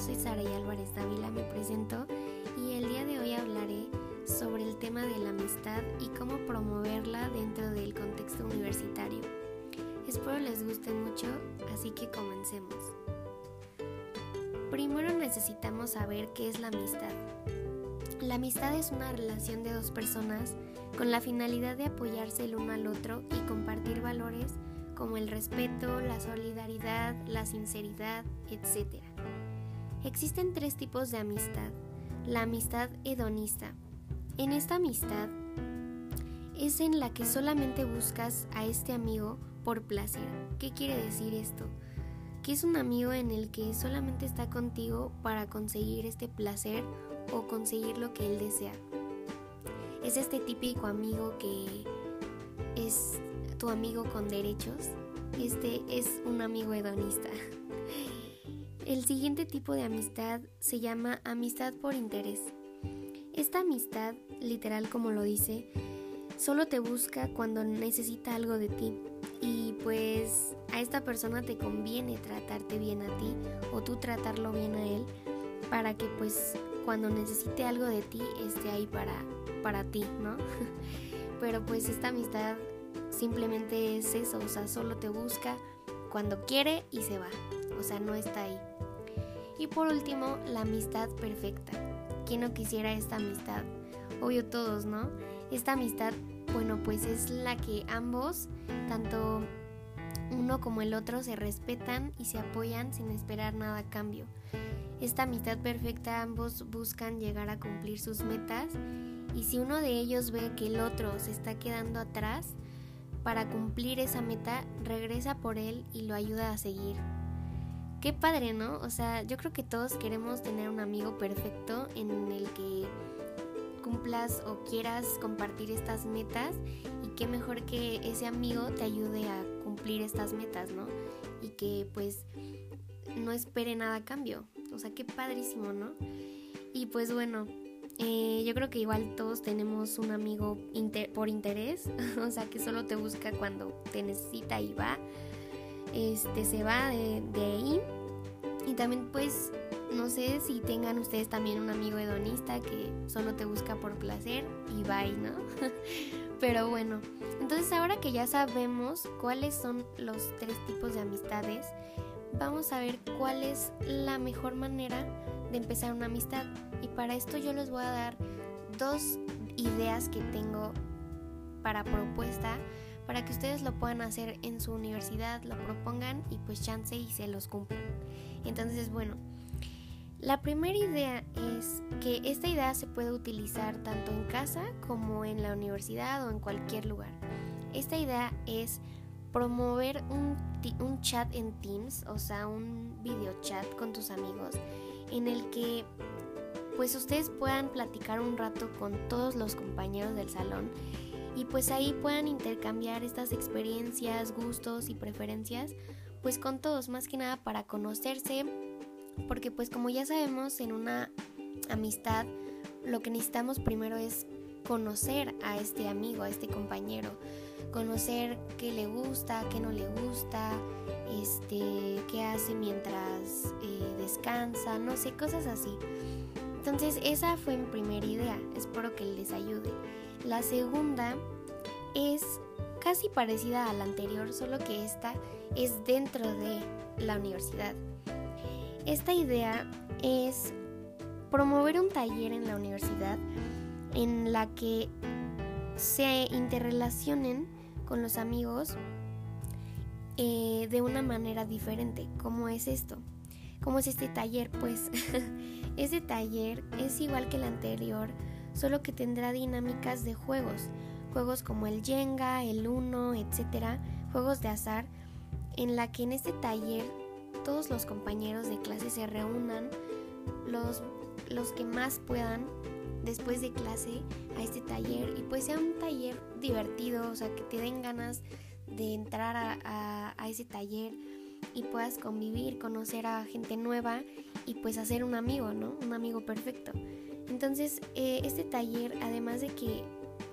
soy Sara Álvarez Dávila, me presento y el día de hoy hablaré sobre el tema de la amistad y cómo promoverla dentro del contexto universitario. Espero les guste mucho, así que comencemos. Primero necesitamos saber qué es la amistad. La amistad es una relación de dos personas con la finalidad de apoyarse el uno al otro y compartir valores como el respeto, la solidaridad, la sinceridad, etc. Existen tres tipos de amistad. La amistad hedonista. En esta amistad es en la que solamente buscas a este amigo por placer. ¿Qué quiere decir esto? Que es un amigo en el que solamente está contigo para conseguir este placer o conseguir lo que él desea. Es este típico amigo que es tu amigo con derechos. Este es un amigo hedonista. El siguiente tipo de amistad se llama amistad por interés. Esta amistad, literal como lo dice, solo te busca cuando necesita algo de ti y pues a esta persona te conviene tratarte bien a ti o tú tratarlo bien a él para que pues cuando necesite algo de ti esté ahí para, para ti, ¿no? Pero pues esta amistad simplemente es eso, o sea, solo te busca cuando quiere y se va, o sea, no está ahí. Y por último, la amistad perfecta. ¿Quién no quisiera esta amistad? Obvio todos, ¿no? Esta amistad, bueno, pues es la que ambos, tanto uno como el otro, se respetan y se apoyan sin esperar nada a cambio. Esta amistad perfecta ambos buscan llegar a cumplir sus metas y si uno de ellos ve que el otro se está quedando atrás, para cumplir esa meta regresa por él y lo ayuda a seguir. Qué padre, ¿no? O sea, yo creo que todos queremos tener un amigo perfecto en el que cumplas o quieras compartir estas metas y qué mejor que ese amigo te ayude a cumplir estas metas, ¿no? Y que pues no espere nada a cambio. O sea, qué padrísimo, ¿no? Y pues bueno, eh, yo creo que igual todos tenemos un amigo por interés, o sea, que solo te busca cuando te necesita y va. Este se va de, de ahí. Y también pues no sé si tengan ustedes también un amigo hedonista que solo te busca por placer y bye, ¿no? Pero bueno, entonces ahora que ya sabemos cuáles son los tres tipos de amistades, vamos a ver cuál es la mejor manera de empezar una amistad. Y para esto yo les voy a dar dos ideas que tengo para propuesta para que ustedes lo puedan hacer en su universidad, lo propongan y pues chance y se los cumplan. Entonces, bueno, la primera idea es que esta idea se puede utilizar tanto en casa como en la universidad o en cualquier lugar. Esta idea es promover un, un chat en Teams, o sea, un video chat con tus amigos, en el que pues ustedes puedan platicar un rato con todos los compañeros del salón y pues ahí puedan intercambiar estas experiencias, gustos y preferencias pues con todos, más que nada para conocerse, porque pues como ya sabemos en una amistad lo que necesitamos primero es conocer a este amigo, a este compañero, conocer qué le gusta, qué no le gusta, este, qué hace mientras eh, descansa, no sé, cosas así. Entonces esa fue mi primera idea, espero que les ayude. La segunda es casi parecida a la anterior, solo que esta es dentro de la universidad. Esta idea es promover un taller en la universidad en la que se interrelacionen con los amigos eh, de una manera diferente. ¿Cómo es esto? ¿Cómo es este taller? Pues este taller es igual que el anterior, solo que tendrá dinámicas de juegos. Juegos como el Jenga, el Uno, etcétera, juegos de azar, en la que en este taller todos los compañeros de clase se reúnan, los, los que más puedan después de clase a este taller y pues sea un taller divertido, o sea, que te den ganas de entrar a, a, ese taller y puedas convivir, conocer a gente nueva y pues hacer un amigo, ¿no? Un amigo perfecto. Entonces, eh, este taller, además de que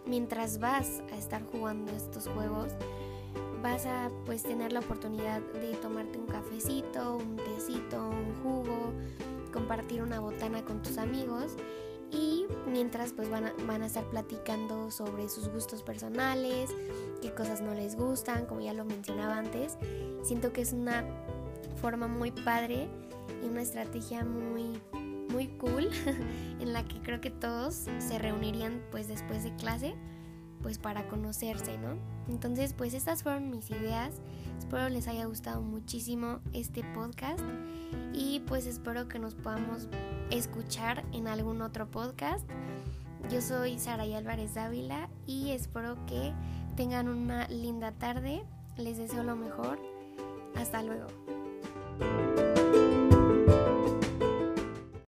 mientras vas a estar jugando estos juegos, vas a pues tener la oportunidad de tomarte un cafecito, un tecito, un jugo, compartir una botana con tus amigos y mientras pues van a, van a estar platicando sobre sus gustos personales, qué cosas no les gustan, como ya lo mencionaba antes. Siento que es una forma muy padre y una estrategia muy muy cool en la que creo que todos se reunirían pues después de clase pues para conocerse, ¿no? Entonces pues estas fueron mis ideas, espero les haya gustado muchísimo este podcast y pues espero que nos podamos escuchar en algún otro podcast. Yo soy Saray Álvarez Dávila y espero que tengan una linda tarde, les deseo lo mejor, hasta luego.